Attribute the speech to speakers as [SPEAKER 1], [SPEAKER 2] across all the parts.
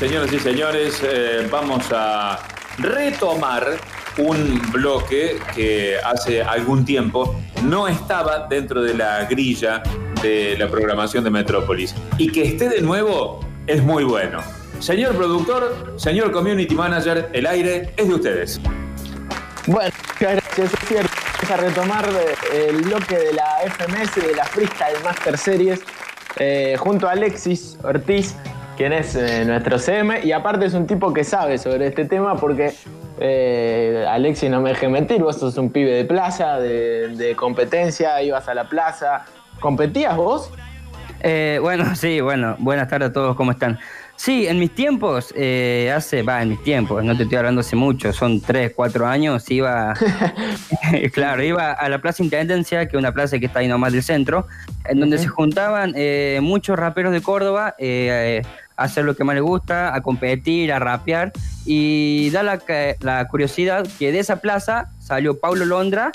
[SPEAKER 1] Señoras y señores, eh, vamos a retomar un bloque que hace algún tiempo no estaba dentro de la grilla de la programación de Metrópolis. Y que esté de nuevo es muy bueno. Señor productor, señor community manager, el aire es de ustedes.
[SPEAKER 2] Bueno, gracias, es cierto. Vamos a retomar el bloque de la FMS y de la Freestyle Master Series eh, junto a Alexis Ortiz quien es eh, nuestro CM, y aparte es un tipo que sabe sobre este tema porque eh, Alexis, no me deje mentir, vos sos un pibe de plaza, de, competencia, ibas a la plaza. ¿Competías vos?
[SPEAKER 3] Eh, bueno, sí, bueno, buenas tardes a todos, ¿cómo están? Sí, en mis tiempos, hace, va, en mis tiempos, no te estoy hablando hace mucho, son tres, cuatro años, iba, claro, iba a la Plaza Intendencia, que es una plaza que está ahí nomás del centro, en donde se juntaban muchos raperos de Córdoba, hacer lo que más le gusta, a competir, a rapear. Y da la, curiosidad que de esa plaza salió Paulo Londra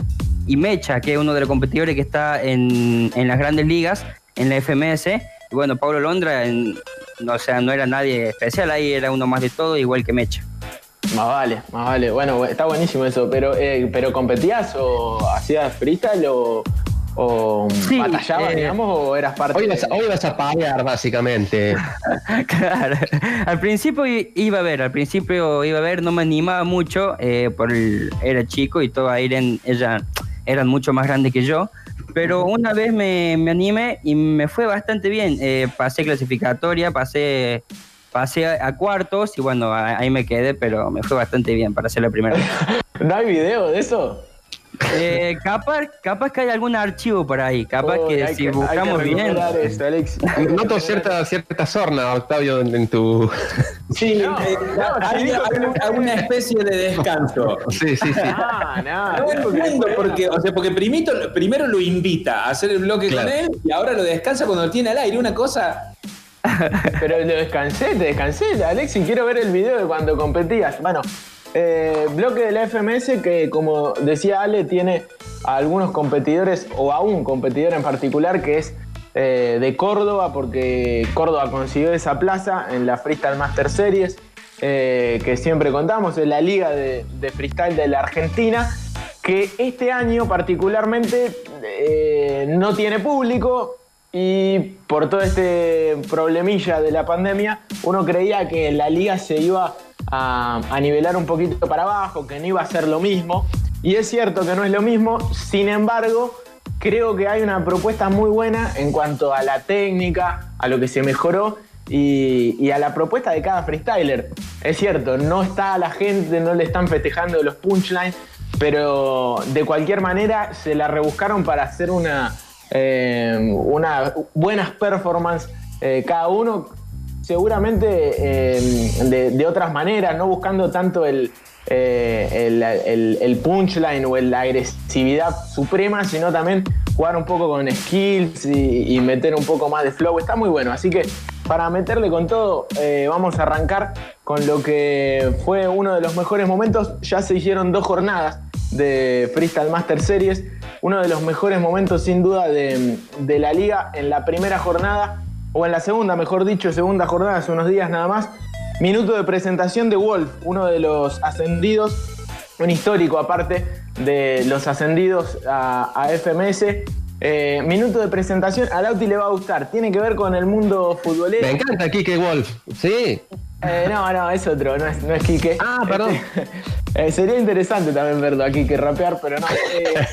[SPEAKER 3] y Mecha, que es uno de los competidores que está en, las grandes ligas, en la FMS. Y bueno, Paulo Londra, o sea, no era nadie especial ahí, era uno más de todo, igual que Mecha.
[SPEAKER 2] Más vale, más vale. Bueno, está buenísimo eso, pero, eh, pero ¿competías o hacías freestyle o, ¿O batallabas, eh, digamos, o eras parte
[SPEAKER 4] hoy vas, hoy vas a pagar, básicamente.
[SPEAKER 3] claro. Al principio iba a ver, al principio iba a ver, no me animaba mucho, eh, por era chico y todo eran, ella, eran mucho más grandes que yo. Pero una vez me, me animé y me fue bastante bien. Eh, pasé clasificatoria, pasé pasé a, cuartos y bueno, ahí me quedé, pero me fue bastante bien para ser la primera vez.
[SPEAKER 2] ¿No hay video de eso?
[SPEAKER 3] Eh, capaz, capaz que hay algún archivo por ahí, capaz que si buscamos bien.
[SPEAKER 4] Noto cierta, cierta sorna, Octavio, en, tu.
[SPEAKER 1] Sí, no, eh, hay alguna especie de descanso.
[SPEAKER 4] Sí, sí, sí.
[SPEAKER 1] Ah, no, entiendo porque, o sea, porque primito, primero lo invita a hacer el bloque con él y ahora lo descansa cuando lo tiene al aire. Una cosa.
[SPEAKER 2] Pero lo descansé, te descansé, Alex, y quiero ver el video de cuando competías. Bueno, eh, bloque de la FMS que, como decía Ale, tiene a algunos competidores o a un competidor en particular que es eh, de Córdoba, porque Córdoba consiguió esa plaza en la Freestyle Master Series, eh, que siempre contamos, en la liga de, freestyle de la Argentina, que este año particularmente no tiene público, y por todo este problemilla de la pandemia, uno creía que la liga se iba a, nivelar un poquito para abajo, que no iba a ser lo mismo. Y es cierto que no es lo mismo, sin embargo, creo que hay una propuesta muy buena en cuanto a la técnica, a lo que se mejoró y, a la propuesta de cada freestyler. Es cierto, no está la gente, no le están festejando los punchlines, pero de cualquier manera se la rebuscaron para hacer una, eh, una buenas performance eh, cada uno seguramente em, de, otras maneras, no buscando tanto el, eh, el, punchline o la agresividad suprema, sino también jugar un poco con skills y, meter un poco más de flow. Está muy bueno, así que para meterle con todo, eh, vamos a arrancar con lo que fue uno de los mejores momentos. Ya se hicieron dos jornadas de Freestyle Master Series. Uno de los mejores momentos, sin duda, de, la liga. En la primera jornada o en la segunda, mejor dicho, segunda jornada, hace unos días nada más. Minuto de presentación de Wolf, uno de los ascendidos, un histórico aparte de los ascendidos a, FMS. Eh, minuto de presentación, a Lauti le va a gustar. Tiene que ver con el mundo futbolero.
[SPEAKER 4] Me encanta Kike Wolf, sí.
[SPEAKER 2] Eh, no, no, es otro, no es, no es Quique.
[SPEAKER 4] Ah, perdón.
[SPEAKER 2] Eh, sería interesante también verlo aquí que rapear, pero no. Eh,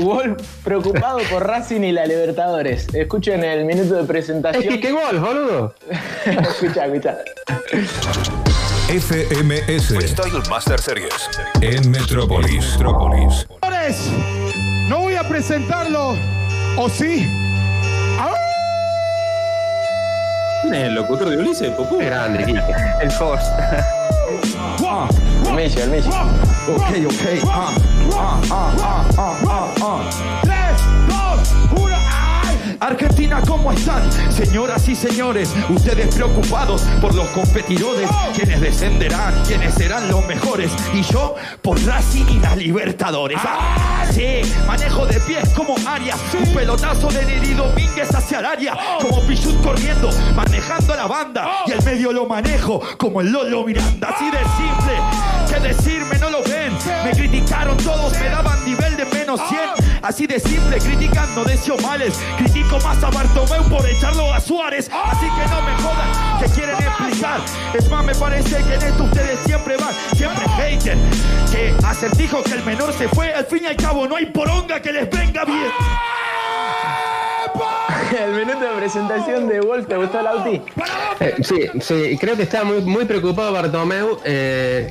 [SPEAKER 2] Wolf preocupado por Racing y la Libertadores. Escuchen el minuto de presentación.
[SPEAKER 4] Es Quique Wolf, boludo.
[SPEAKER 2] escucha, escucha.
[SPEAKER 5] FMS Freestyle Master Series en Metrópolis. Metrópolis.
[SPEAKER 6] No voy a presentarlo, ¿o sí?
[SPEAKER 1] El locutor de Ulises, Popú.
[SPEAKER 4] Grande,
[SPEAKER 3] El Force.
[SPEAKER 2] El Messi, el Messi.
[SPEAKER 6] Ok, ok. Ah, ah, ah, ah, ah, ah, ah. 3, 2, 1, ¡ay!
[SPEAKER 7] Argentina, ¿cómo están? Señoras y señores, ustedes preocupados por los competidores, quienes descenderán, quienes serán los mejores. Y yo por Racing y las Libertadores. ¡Ah! Sí, manejo de pies como Arias. Un pelotazo de Neri Domínguez hacia el área. Como Pichut corriendo, manejando la banda. Y el medio lo manejo como el Lolo Miranda. Así de simple. ¿Qué decirme? No lo Así de simple, criticando de males. Critico más a Bartomeu por echarlo a Suárez. Así que no me jodan, que quieren explicar. Es más, me parece que en esto ustedes siempre van, siempre haten. Que acertijo que el menor se fue. Al fin y al cabo, no hay poronga que les venga bien.
[SPEAKER 2] El minuto de presentación de Wolf, ¿te gustó Lauti?
[SPEAKER 4] Eh, sí, sí, creo que estaba muy, muy preocupado Bartomeu. Eh,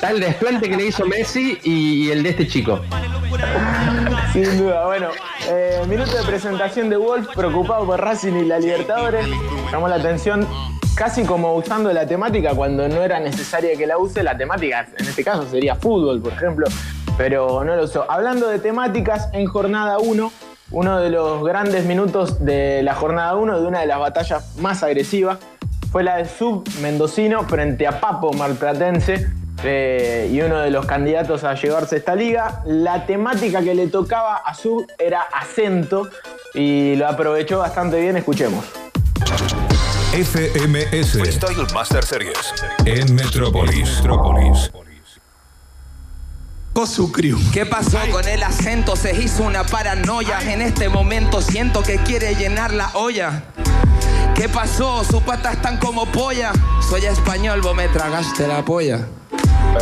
[SPEAKER 4] tal desplante que le hizo Messi y, y el de este chico.
[SPEAKER 2] Sin duda, bueno, eh, minuto de presentación de Wolf, preocupado por Racing y la Libertadores. Llamó la atención casi como usando la temática cuando no era necesaria que la use. La temática, en este caso, sería fútbol, por ejemplo, pero no lo usó. Hablando de temáticas, en jornada 1, uno de los grandes minutos de la jornada 1, de una de las batallas más agresivas, fue la de Sub Mendocino frente a Papo Marplatense. Eh, y uno de los candidatos a llevarse esta liga. La temática que le tocaba a Sub era acento y lo aprovechó bastante bien. Escuchemos.
[SPEAKER 5] FMS
[SPEAKER 8] Freestyle Master Series.
[SPEAKER 5] en Metrópolis. Metrópolis.
[SPEAKER 9] ¿Qué pasó con el acento? Se hizo una paranoia. En este momento siento que quiere llenar la olla. ¿Qué pasó? Sus patas están como polla. Soy español, vos me tragaste la polla.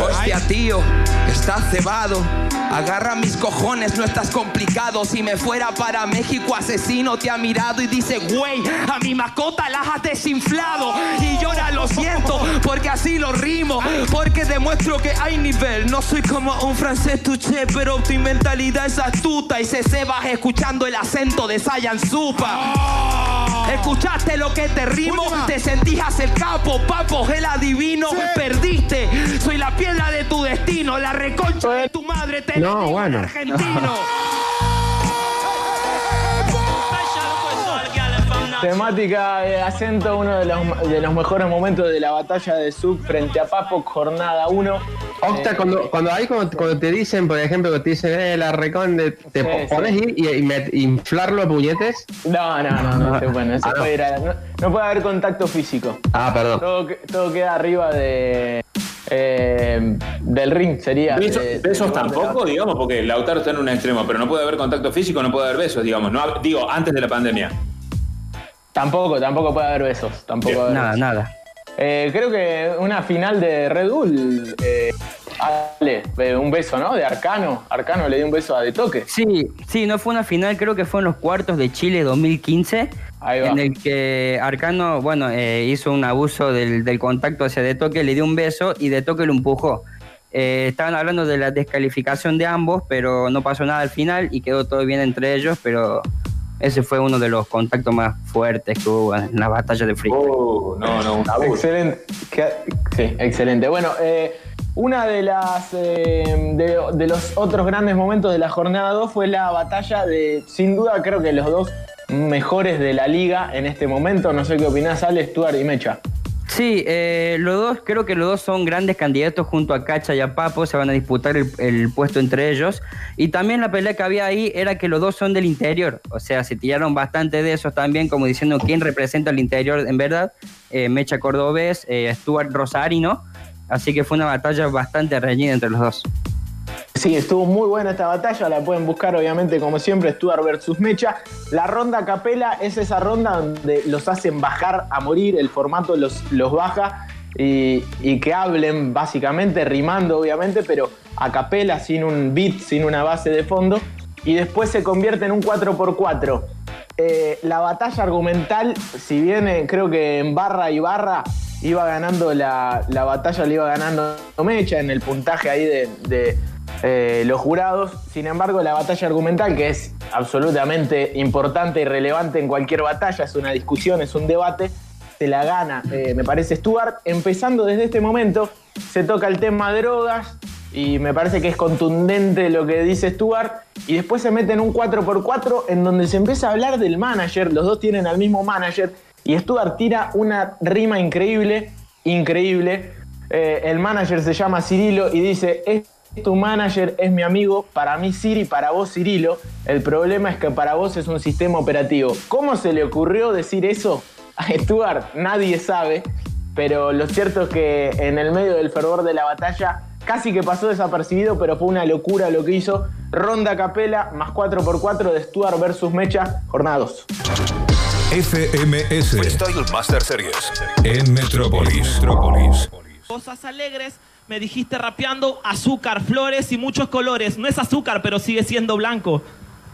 [SPEAKER 9] Hostia, tío, estás cebado. Agarra mis cojones, no estás complicado. Si me fuera para México, asesino te ha mirado y dice, güey, a mi mascota la has desinflado. Y llora, lo siento, porque así lo rimo. Porque demuestro que hay nivel. No soy como un francés tuché, pero tu mentalidad es astuta. Y se cebas escuchando el acento de Sayan Supa. Escuchaste lo que te rimo, te sentías el capo, papo, el adivino, perdiste. Soy la piedra de tu destino, la reconcha de tu madre, te
[SPEAKER 4] No, bueno.
[SPEAKER 9] argentino.
[SPEAKER 2] Temática de acento, uno de los, de los mejores momentos de la batalla de Sub frente a Papo, jornada 1.
[SPEAKER 4] Octa, cuando, cuando ahí cuando, cuando te dicen, por ejemplo, que te dicen, eh, la reconde, te
[SPEAKER 2] Sí,
[SPEAKER 4] po- podés
[SPEAKER 2] sí.
[SPEAKER 4] ir y, y met- inflarlo a puñetes.
[SPEAKER 2] No, no, no, no, se puede, no, se
[SPEAKER 4] Ah, no.
[SPEAKER 2] puede ir a- no- no puede haber contacto físico.
[SPEAKER 4] Ah, perdón.
[SPEAKER 2] Todo, todo queda arriba de eh, del ring, sería.
[SPEAKER 1] Besos,
[SPEAKER 2] de-
[SPEAKER 1] besos
[SPEAKER 2] de-
[SPEAKER 1] tampoco, digamos, porque Lautaro está en un extremo, pero no puede haber contacto físico, no puede haber besos, digamos. No, digo, antes de la pandemia.
[SPEAKER 2] Tampoco, tampoco puede haber besos. Tampoco
[SPEAKER 1] Bien.
[SPEAKER 2] va a haber
[SPEAKER 3] Nada,
[SPEAKER 2] besos.
[SPEAKER 3] nada.
[SPEAKER 2] Eh, creo que una final de Red Bull. Eh, Ale, un beso, ¿no? De Arcano. Arcano le dio un beso a De Toque.
[SPEAKER 3] Sí, sí, no fue una final, creo que fue en los cuartos de Chile 2015,
[SPEAKER 2] Ahí va.
[SPEAKER 3] en el que Arcano, bueno, eh, hizo un abuso del, del contacto hacia De Toque, le dio un beso y De Toque lo empujó. Eh, estaban hablando de la descalificación de ambos, pero no pasó nada al final y quedó todo bien entre ellos, pero ese fue uno de los contactos más fuertes que hubo en la batalla de freestyle.
[SPEAKER 1] Oh, no, no, un.
[SPEAKER 2] Excelente. Sí, excelente. Bueno, eh, una de las eh, de, de los otros grandes momentos de la jornada 2 fue la batalla de, sin duda, creo que los dos mejores de la liga en este momento. No sé qué opinás, Ale, Stuart y Mecha.
[SPEAKER 3] Sí, eh, los dos, creo que los dos son grandes candidatos junto a Cacha y a Papo, se van a disputar el, puesto entre ellos. Y también la pelea que había ahí era que los dos son del interior, o sea, se tiraron bastante de esos también, como diciendo quién representa el interior en verdad. Eh, Mecha Cordobés, eh, Stuart Rosarino, así que fue una batalla bastante reñida entre los dos.
[SPEAKER 2] Sí, estuvo muy buena esta batalla, la pueden buscar obviamente como siempre, Stuart versus Mecha. La ronda capela es esa ronda donde los hacen bajar a morir, el formato los, los baja y, que hablen básicamente, rimando obviamente, pero a capela, sin un beat, sin una base de fondo, y después se convierte en un 4x4. Eh, la batalla argumental, si bien eh, creo que en barra y barra iba ganando la, la batalla, le iba ganando Mecha en el puntaje ahí de, eh, los jurados. Sin embargo, la batalla argumental, que es absolutamente importante y relevante en cualquier batalla, es una discusión, es un debate, se la gana, eh, me parece, Stuart. Empezando desde este momento, se toca el tema drogas y me parece que es contundente lo que dice Stuart. Y después se mete en un 4x4 en donde se empieza a hablar del manager. Los dos tienen al mismo manager. Y Stuart tira una rima increíble, increíble. Eh, el manager se llama Cirilo y dice: tu manager, es mi amigo. Para mí, Siri, para vos, Cirilo. El problema es que para vos es un sistema operativo. ¿Cómo se le ocurrió decir eso a Stuart? Nadie sabe. Pero lo cierto es que en el medio del fervor de la batalla casi que pasó desapercibido, pero fue una locura lo que hizo. Ronda Capela más 4x4 de Stuart versus Mecha, jornada 2.
[SPEAKER 5] FMS Freestyle Master Series en Metrópolis. Metrópolis.
[SPEAKER 8] Cosas alegres, me dijiste rapeando azúcar, flores y muchos colores. No es azúcar, pero sigue siendo blanco.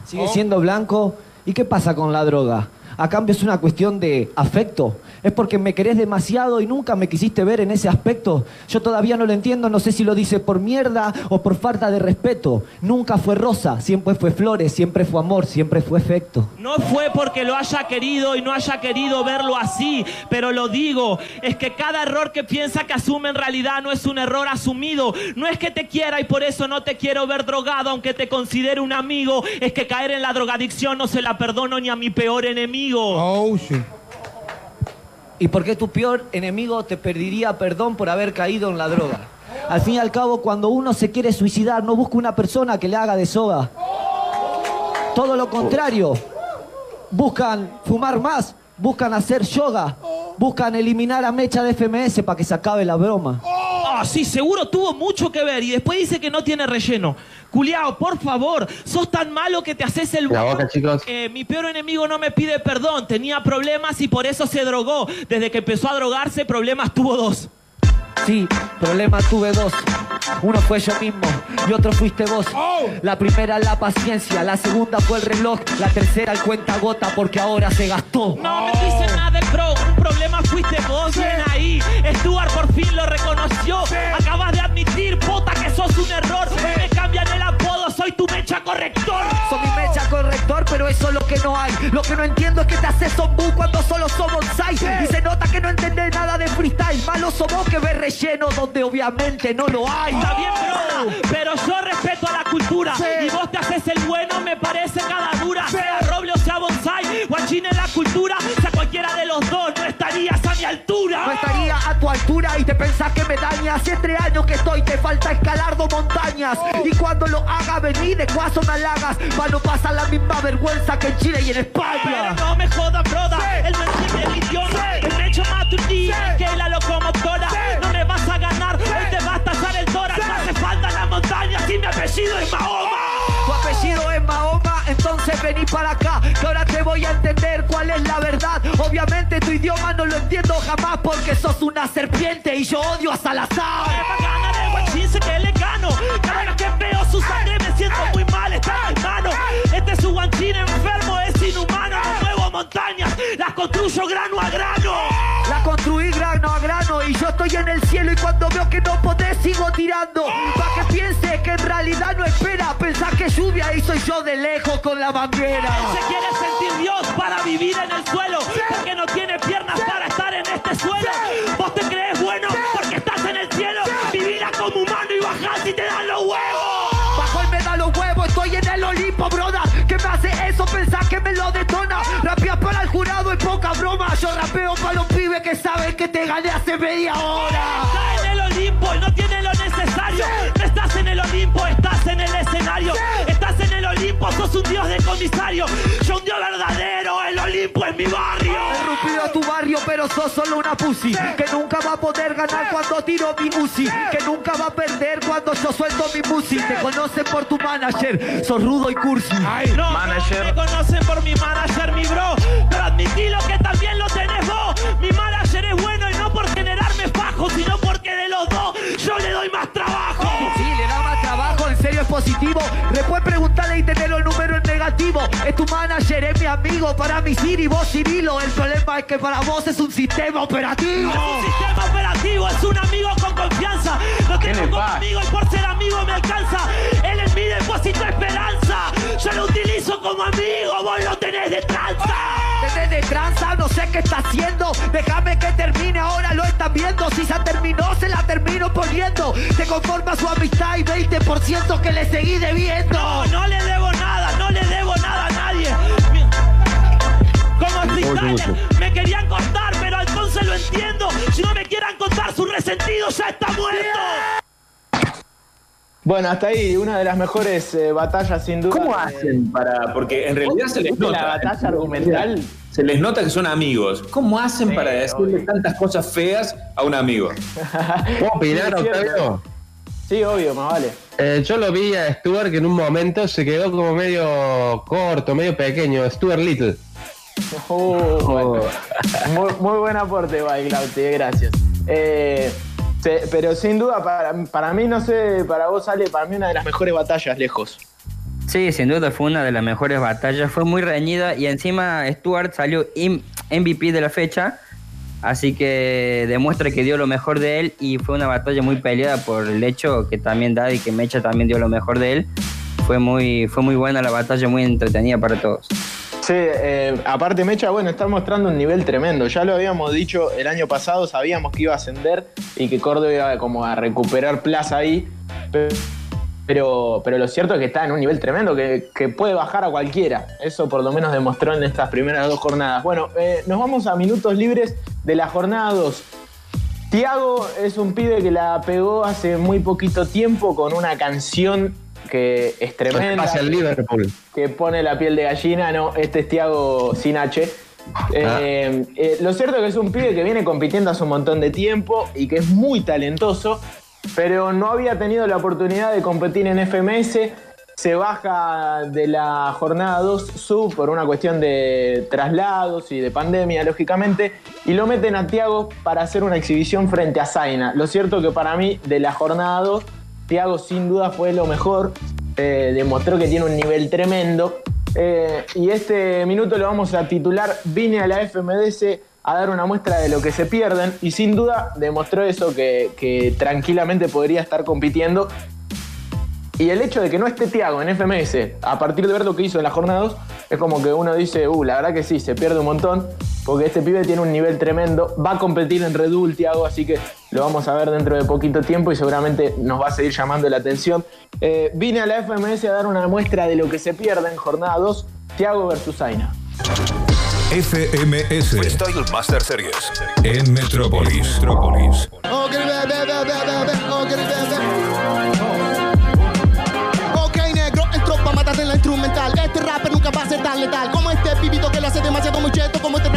[SPEAKER 10] Sigue siendo blanco. ¿Y qué pasa con la droga? A cambio es una cuestión de afecto. Es porque me querés demasiado y nunca me quisiste ver en ese aspecto. Yo todavía no lo entiendo, no sé si lo dice por mierda o por falta de respeto. Nunca fue rosa, siempre fue flores, siempre fue amor, siempre fue efecto.
[SPEAKER 8] No fue porque lo haya querido y no haya querido verlo así, pero lo digo, es que cada error que piensa que asume en realidad no es un error asumido. No es que te quiera y por eso no te quiero ver drogado, aunque te considere un amigo. Es que caer en la drogadicción no se la perdono ni a mi peor enemigo.
[SPEAKER 10] Oh, ¿Y por qué tu peor enemigo te pediría perdón por haber caído en la droga? Al fin y al cabo, cuando uno se quiere suicidar, no busca una persona que le haga de soga. Todo lo contrario. Buscan fumar más, buscan hacer yoga, buscan eliminar a Mecha de FMS para que se acabe la broma.
[SPEAKER 8] Ah, sí, seguro tuvo mucho que ver. Y después dice que no tiene relleno. Culiao, por favor, sos tan malo que te haces el
[SPEAKER 4] La boca, chicos.
[SPEAKER 8] Eh, mi peor enemigo no me pide perdón. Tenía problemas y por eso se drogó. Desde que empezó a drogarse, problemas tuvo dos.
[SPEAKER 10] Sí, problemas tuve dos. Uno fue yo mismo y otro fuiste vos. La primera la paciencia, la segunda fue el reloj, la tercera el cuenta gota porque ahora se gastó.
[SPEAKER 8] No me dice nada del pro, un problema fuiste vos. Bien ahí, Stuart por fin lo reconoció. Mecha corrector.
[SPEAKER 10] Soy mi mecha corrector, pero eso es lo que no hay. Lo que no entiendo es que te haces zombú cuando solo somos seis. Y se nota que no entendés nada de freestyle. Malo somos que ver relleno donde obviamente no lo hay.
[SPEAKER 8] Está bien, bro, pero yo respeto a la cultura. Y vos te haces el bueno, me parece cada dura. Sea roble o sea bonsai, guachín en la cultura. Altura.
[SPEAKER 10] No estaría a tu altura y te pensás que me daña. Hace tres años que estoy, te falta escalar dos montañas. Y cuando lo haga venir de cuaso me halagas. Pa' no pasar la misma vergüenza que en Chile y en España.
[SPEAKER 8] Pero no me jodas, broda. El mensaje es mi idioma. El hecho más tu día que la locomotora. No me vas a ganar, hoy te va a tallar el tórax. No hace falta la montaña si mi apellido es Mahoma.
[SPEAKER 10] Tu apellido es Mahoma, entonces vení para acá, que ahora te voy a entender cuál es la verdad. Obviamente tu idioma no lo entiendo jamás porque sos una serpiente y yo odio a Salazar.
[SPEAKER 8] Me gana de guachín, sé que le gano. Cada vez que veo su sangre me siento muy mal, está en mi mano. Este es su guanchín enfermo, es inhumano. No muevo montañas, las construyo grano a grano.
[SPEAKER 10] La construí grano a grano y yo estoy en el cielo y cuando veo que no podés sigo tirando. Pa' que piense lluvia y soy yo de lejos con la manguera.
[SPEAKER 8] Se quiere sentir Dios para vivir en el suelo, porque no tiene piernas para estar en este suelo. Vos te crees bueno porque estás en el cielo. Vivirás como humano y bajás y te dan los huevos.
[SPEAKER 10] Bajo y me da los huevos, estoy en el Olimpo, broda. ¿Qué me hace eso? Pensás que me lo detona. Rapeas para el jurado es poca broma. Yo rapeo para los pibes que saben que te gané hace media hora.
[SPEAKER 8] Dios de comisario. Yo un dios verdadero, el Olimpo es mi barrio.
[SPEAKER 10] He rompido a tu barrio, pero sos solo una pussy. Que nunca va a poder ganar cuando tiro mi Uzi. Que nunca va a perder cuando yo suelto mi music. Te conocen por tu manager, sos rudo y cursi.
[SPEAKER 8] No, no me conocen por mi manager, mi bro. Pero admitilo que también lo tenés vos. Mi manager es bueno y no por generarme fajo, sino porque de los dos yo le doy más trabajo.
[SPEAKER 10] Sí, le da más trabajo, en serio es positivo. Después preguntarle y tener los números en negativo. Es tu manager, es mi amigo, para mí Siri, vos Cirilo. El problema es que para vos es un sistema operativo.
[SPEAKER 8] Es un sistema operativo, es un amigo con confianza. Lo tengo como amigo y por ser amigo me alcanza. Él es mi depósito de esperanza. Yo lo utilizo como amigo, vos lo tenés de tranza.
[SPEAKER 10] Tenés de tranza, no sé qué está haciendo. Déjame que termine, ahora lo están viendo. Si se terminó, se la termino poniendo. Te conforma su amistad y 20% que le seguí debiendo.
[SPEAKER 8] No, no le debo me querían contar, pero entonces lo entiendo. Si no me quieran contar, su resentido ya está muerto.
[SPEAKER 2] Bueno, hasta ahí, una de las mejores eh, batallas sin duda.
[SPEAKER 1] ¿Cómo
[SPEAKER 2] eh,
[SPEAKER 1] hacen para.? Porque en realidad se les
[SPEAKER 2] ¿Viste
[SPEAKER 1] nota.
[SPEAKER 2] la batalla argumental?
[SPEAKER 1] Se les nota que son amigos. ¿Cómo hacen
[SPEAKER 2] Sí,
[SPEAKER 1] para decirle
[SPEAKER 2] obvio.
[SPEAKER 1] tantas cosas feas a un amigo?
[SPEAKER 4] ¿Puedo opinar,
[SPEAKER 2] Sí.
[SPEAKER 4] Octavio?
[SPEAKER 2] Sí, obvio, más vale.
[SPEAKER 4] Eh, yo lo vi a Stuart que en un momento se quedó como medio corto, medio pequeño. Stuart Little.
[SPEAKER 2] Uh, bueno. muy, muy buen aporte, Baiglauti, gracias. Eh, se- pero sin duda, para, para mí, no sé, para vos, Ale, para mí una de las mejores batallas lejos.
[SPEAKER 3] Sí, sin duda fue una de las mejores batallas. Fue muy reñida y encima Stuart salió MVP de la fecha. Así que demuestra que dio lo mejor de él y fue una batalla muy peleada por el hecho que también Daddy, que Mecha también dio lo mejor de él. Fue muy, fue muy buena la batalla, muy entretenida para todos.
[SPEAKER 2] Sí, eh, aparte Mecha, bueno, está mostrando un nivel tremendo. Ya lo habíamos dicho el año pasado, sabíamos que iba a ascender y que Córdoba iba como a recuperar plaza ahí. Pero, pero, lo cierto es que está en un nivel tremendo, que, que puede bajar a cualquiera. Eso por lo menos demostró en estas primeras dos jornadas. Bueno, eh, nos vamos a minutos libres de la jornada 2. Tiago es un pibe que la pegó hace muy poquito tiempo con una canción que es tremenda
[SPEAKER 4] Liverpool.
[SPEAKER 2] que pone la piel de gallina, no, este es Tiago sin H. Eh, eh, lo cierto es que es un pibe que viene compitiendo hace un montón de tiempo y que es muy talentoso, pero no había tenido la oportunidad de competir en FMS. Se baja de la jornada 2 sub por una cuestión de traslados y de pandemia, lógicamente, y lo meten a Tiago para hacer una exhibición frente a Zaina. Lo cierto que para mí, de la jornada 2, Tiago sin duda fue lo mejor, eh, demostró que tiene un nivel tremendo. eh, y este minuto lo vamos a titular Vine a la FMDS a dar una muestra de lo que se pierden y sin duda demostró eso que, tranquilamente podría estar compitiendo. Y el hecho de que no esté Tiago en FMS, a partir de ver lo que hizo en la jornada 2, es como que uno dice, uh, la verdad que sí, se pierde un montón, porque este pibe tiene un nivel tremendo, va a competir en Red Bull Tiago, así que lo vamos a ver dentro de poquito tiempo y seguramente nos va a seguir llamando la atención. Eh, vine a la FMS a dar una muestra de lo que se pierde en jornada 2, Tiago versus Aina.
[SPEAKER 5] FMS Freestyle Master Series en Metrópolis. Metrópolis.
[SPEAKER 11] Ok, negro, entro pa' matarte en la instrumental. Este rapper nunca va a ser tan letal como este pibito que lo hace demasiado muy cheto, como este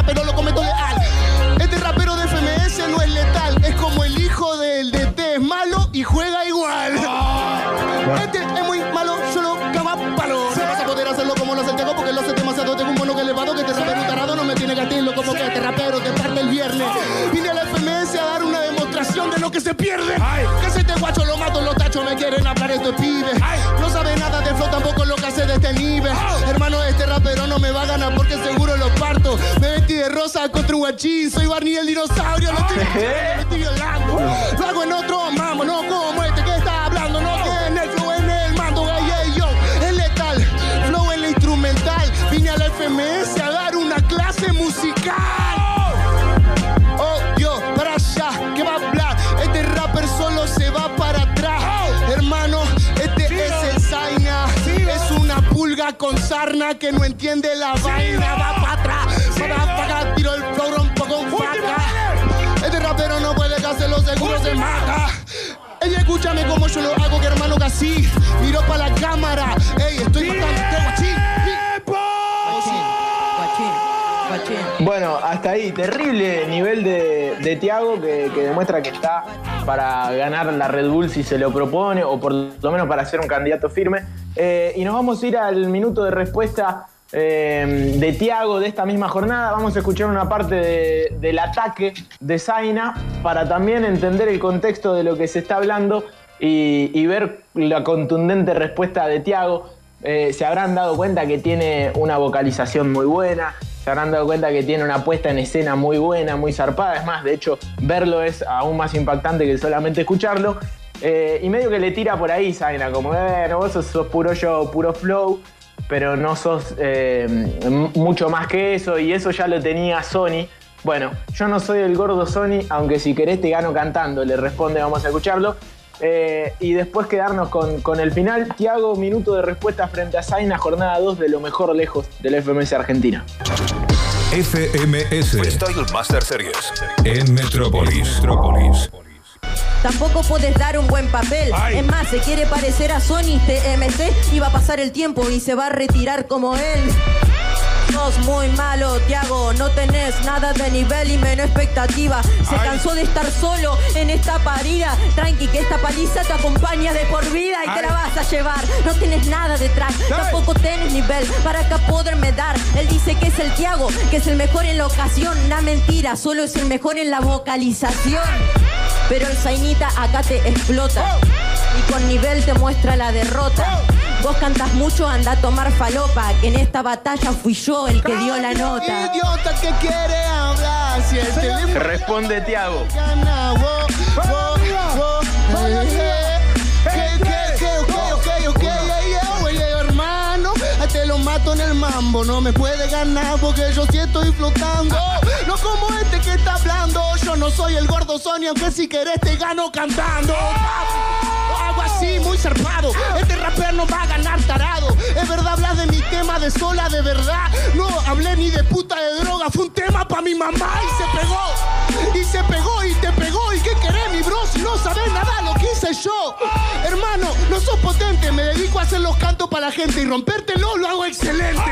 [SPEAKER 11] Oh, yo, para allá, ¿qué va a hablar? Este rapper solo se va para atrás. Hermano, este es el Zaina. Es una pulga con sarna que no entiende la vaina. Va para atrás, para acá, tiro el flow, rompo con faca. Este rapero no puede que hacerlo, seguro se mata. Ey, escúchame como yo lo hago, que hermano que así. Miro para la cámara. Ey, estoy matando, guachín.
[SPEAKER 2] Bueno, hasta ahí, terrible nivel de, Tiago que, demuestra que está para ganar la Red Bull si se lo propone, o por lo menos para ser un candidato firme. Eh, y nos vamos a ir al minuto de respuesta eh, de Tiago de esta misma jornada. Vamos a escuchar una parte de- del ataque de Zaina para también entender el contexto de lo que se está hablando y, y ver la contundente respuesta de Tiago. Eh, se habrán dado cuenta que tiene una vocalización muy buena, se habrán dado cuenta que tiene una puesta en escena muy buena, muy zarpada. Es más, de hecho, verlo es aún más impactante que solamente escucharlo. Eh, y medio que le tira por ahí, Zaina, como, bueno, vos sos, sos puro show, puro flow, pero no sos eh, mucho más que eso, y eso ya lo tenía Sony. Bueno, yo no soy el gordo Sony, aunque si querés te gano cantando, le responde, vamos a escucharlo. Eh, y después quedarnos con, con el final. Tiago, minuto de respuesta frente a Zaina, jornada 2 de lo mejor lejos del FMS Argentina.
[SPEAKER 5] FMS Freestyle Master Series en Metrópolis. Metrópolis.
[SPEAKER 12] Tampoco puedes dar un buen papel. Es más, se quiere parecer a Sony TMC y va a pasar el tiempo y se va a retirar como él. Sos muy malo, Tiago, no tenés nada de nivel y menos expectativa. Se cansó de estar solo en esta parida. Tranqui, que esta paliza te acompaña de por vida y te la vas a llevar. No tienes nada detrás, tampoco tenés nivel para acá poderme dar. Él dice que es el Tiago, que es el mejor en la ocasión. Una mentira, solo es el mejor en la vocalización. Pero el Zainita acá te explota y con nivel te muestra la derrota. Vos cantas mucho, anda a tomar falopa, que en esta batalla fui yo el que dio la nota.
[SPEAKER 11] Idiota que quiere hablar, si el teléfono
[SPEAKER 2] Responde Tiago.
[SPEAKER 11] gana, eh, eh. ¿Qué, qué, qué, ok, ok, ok, yeah, yeah, oye, hermano, te lo mato en el mambo, no me puede ganar porque yo sí estoy flotando, no como este que está hablando, yo no soy el gordo Sony, aunque si querés te gano cantando. Así, muy zarpado. Este rapero no va a ganar tarado. Es verdad, hablas de mi tema de sola, de verdad. No hablé ni de puta de droga. Fue un tema pa' mi mamá y se pegó. Y se pegó y te pegó. ¿Y qué querés, mi bro? Si no sabes nada lo que hice yo. Hermano, no sos potente. Me dedico a hacer los cantos para la gente y rompértelo lo hago excelente.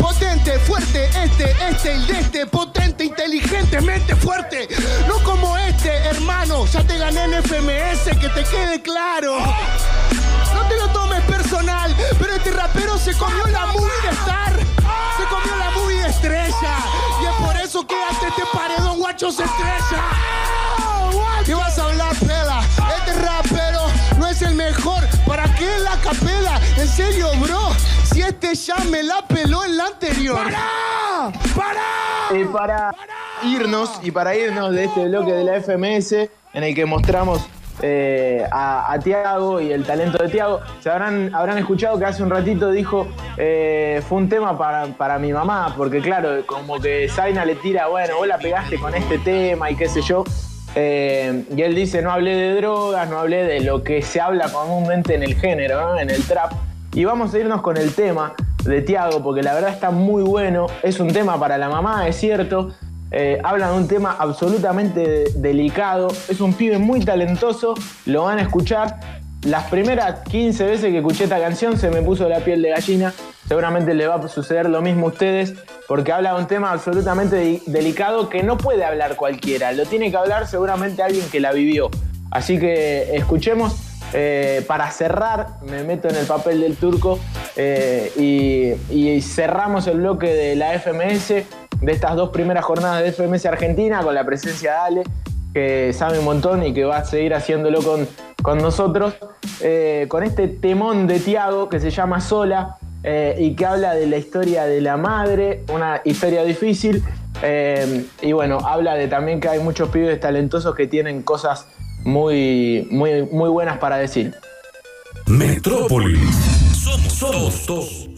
[SPEAKER 11] Potente, fuerte, este, este, el de este, potente, inteligentemente fuerte. No como hermano, ya te gané en FMS, que te quede claro. No te lo tomes personal, pero este rapero se comió la movie de Star. Se comió la movie de estrella. Y es por eso que ante este paredón guacho se estrella. ¿Qué vas a hablar, pela? Este rapero no es el mejor. ¿Para qué la capela? En serio, bro. Si este ya me la peló en la anterior. ¡Para! ¡Para!
[SPEAKER 2] Y para irnos, y para irnos de este bloque de la FMS, en el que mostramos eh, a, Tiago y el talento de Tiago, se habrán, habrán escuchado que hace un ratito dijo, eh, fue un tema para, para mi mamá, porque claro, como que Zaina le tira, bueno, vos la pegaste con este tema y qué sé yo. Eh, y él dice, no hablé de drogas, no hablé de lo que se habla comúnmente en el género, en el trap. Y vamos a irnos con el tema de Tiago, porque la verdad está muy bueno. Es un tema para la mamá, es cierto. Eh, habla de un tema absolutamente de- delicado. Es un pibe muy talentoso, lo van a escuchar. Las primeras 15 veces que escuché esta canción se me puso la piel de gallina. Seguramente le va a suceder lo mismo a ustedes, porque habla de un tema absolutamente de- delicado que no puede hablar cualquiera. Lo tiene que hablar seguramente alguien que la vivió. Así que escuchemos. eh, para cerrar, me meto en el papel del turco eh, y cerramos el bloque de la FMS, de estas dos primeras jornadas de FMS Argentina, con la presencia de Ale, que sabe un montón y que va a seguir haciéndolo con, con nosotros, eh, con este temón de Tiago que se llama Sola eh, y que habla de la historia de la madre, una historia difícil. eh, y bueno, habla de también que hay muchos pibes talentosos que tienen cosas muy, muy, muy buenas para decir.
[SPEAKER 5] Metrópolis. Somos todos.